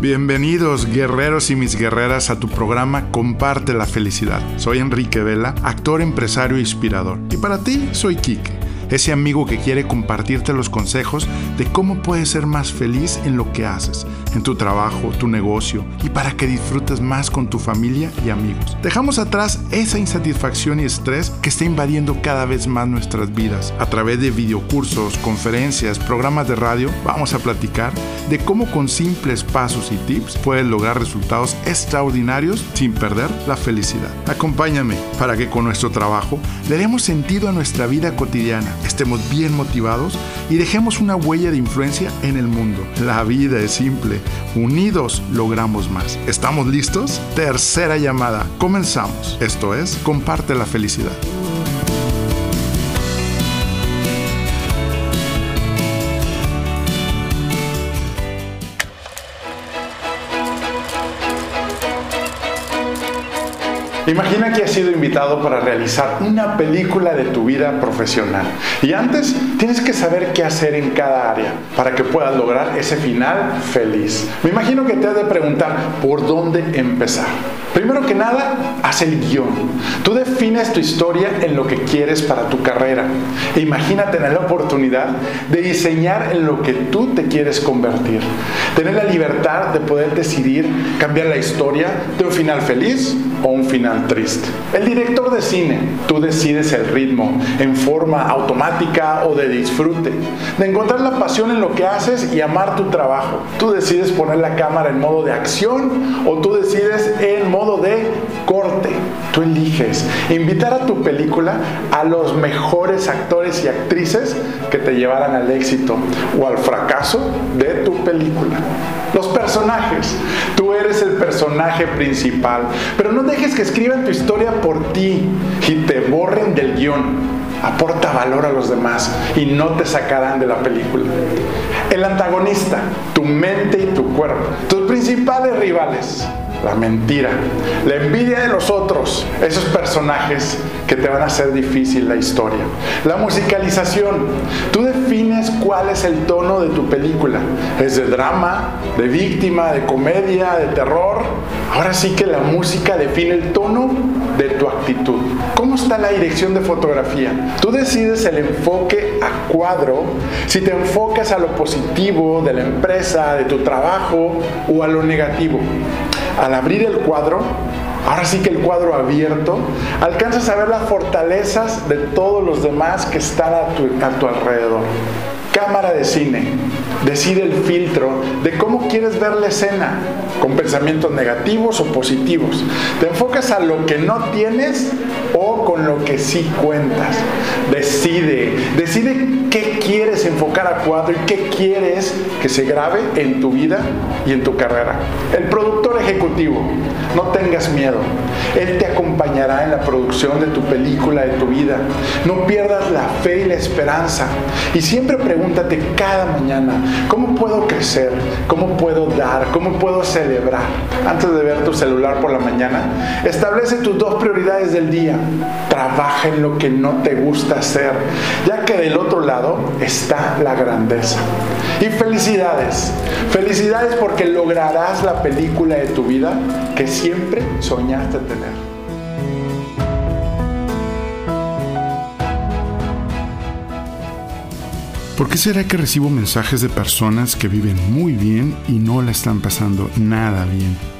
Bienvenidos guerreros y mis guerreras a tu programa Comparte la Felicidad. Soy Enrique Vela, actor, empresario e inspirador. Y para ti soy Quique ese amigo que quiere compartirte los consejos de cómo puedes ser más feliz en lo que haces, en tu trabajo, tu negocio y para que disfrutes más con tu familia y amigos. Dejamos atrás esa insatisfacción y estrés que está invadiendo cada vez más nuestras vidas. A través de videocursos, conferencias, programas de radio, vamos a platicar de cómo con simples pasos y tips puedes lograr resultados extraordinarios sin perder la felicidad. Acompáñame para que con nuestro trabajo le demos sentido a nuestra vida cotidiana estemos bien motivados y dejemos una huella de influencia en el mundo. La vida es simple, unidos logramos más. ¿Estamos listos? Tercera llamada, comenzamos. Esto es, comparte la felicidad. Imagina que has sido invitado para realizar una película de tu vida profesional. Y antes tienes que saber qué hacer en cada área para que puedas lograr ese final feliz. Me imagino que te has de preguntar por dónde empezar. Primero que nada, haz el guion. Tú defines tu historia en lo que quieres para tu carrera. E imagina tener la oportunidad de diseñar en lo que tú te quieres convertir. Tener la libertad de poder decidir cambiar la historia de un final feliz o un final triste. El director de cine, tú decides el ritmo en forma automática o de disfrute, de encontrar la pasión en lo que haces y amar tu trabajo. Tú decides poner la cámara en modo de acción o tú decides en modo de corte. Tú eliges invitar a tu película a los mejores actores y actrices que te llevarán al éxito o al fracaso de tu película. Los personajes. Tú eres el personaje principal, pero no dejes que escriban tu historia por ti y te borren del guion. Aporta valor a los demás y no te sacarán de la película. El antagonista, tu mente y tu cuerpo, tus principales rivales la mentira, la envidia de los otros, esos personajes que te van a hacer difícil la historia. La musicalización, tú defines cuál es el tono de tu película. ¿Es de drama, de víctima, de comedia, de terror? Ahora sí que la música define el tono de tu actitud. ¿Cómo está la dirección de fotografía? Tú decides el enfoque a cuadro, si te enfocas a lo positivo de la empresa, de tu trabajo o a lo negativo al abrir el cuadro, ahora sí que el cuadro abierto, alcanzas a ver las fortalezas de todos los demás que están a tu, alrededor. Cámara de cine. Decide el filtro de cómo quieres ver la escena, con pensamientos negativos o positivos. Te enfocas a lo que no tienes o con lo que sí cuentas. Decide, decide qué quieres enfocar a cuadro y qué quieres que se grabe en tu vida y en tu carrera. El productor ejecutivo, no tengas miedo. Él te acompañará en la producción de tu película, de tu vida. No pierdas la fe y la esperanza. Y siempre pregúntate cada mañana, ¿cómo puedo crecer? ¿Cómo puedo dar? ¿Cómo puedo celebrar? Antes de ver tu celular por la mañana, establece tus dos prioridades del día. Trabaja en lo que no te gusta hacer, ya que del otro lado está la grandeza. Y felicidades, felicidades porque lograrás la película de tu vida que siempre soñaste tener. ¿Por qué será que recibo mensajes de personas que viven muy bien y no la están pasando nada bien?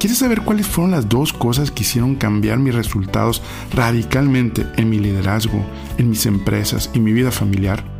¿Quieres saber cuáles fueron las dos cosas que hicieron cambiar mis resultados radicalmente en mi liderazgo, en mis empresas y mi vida familiar?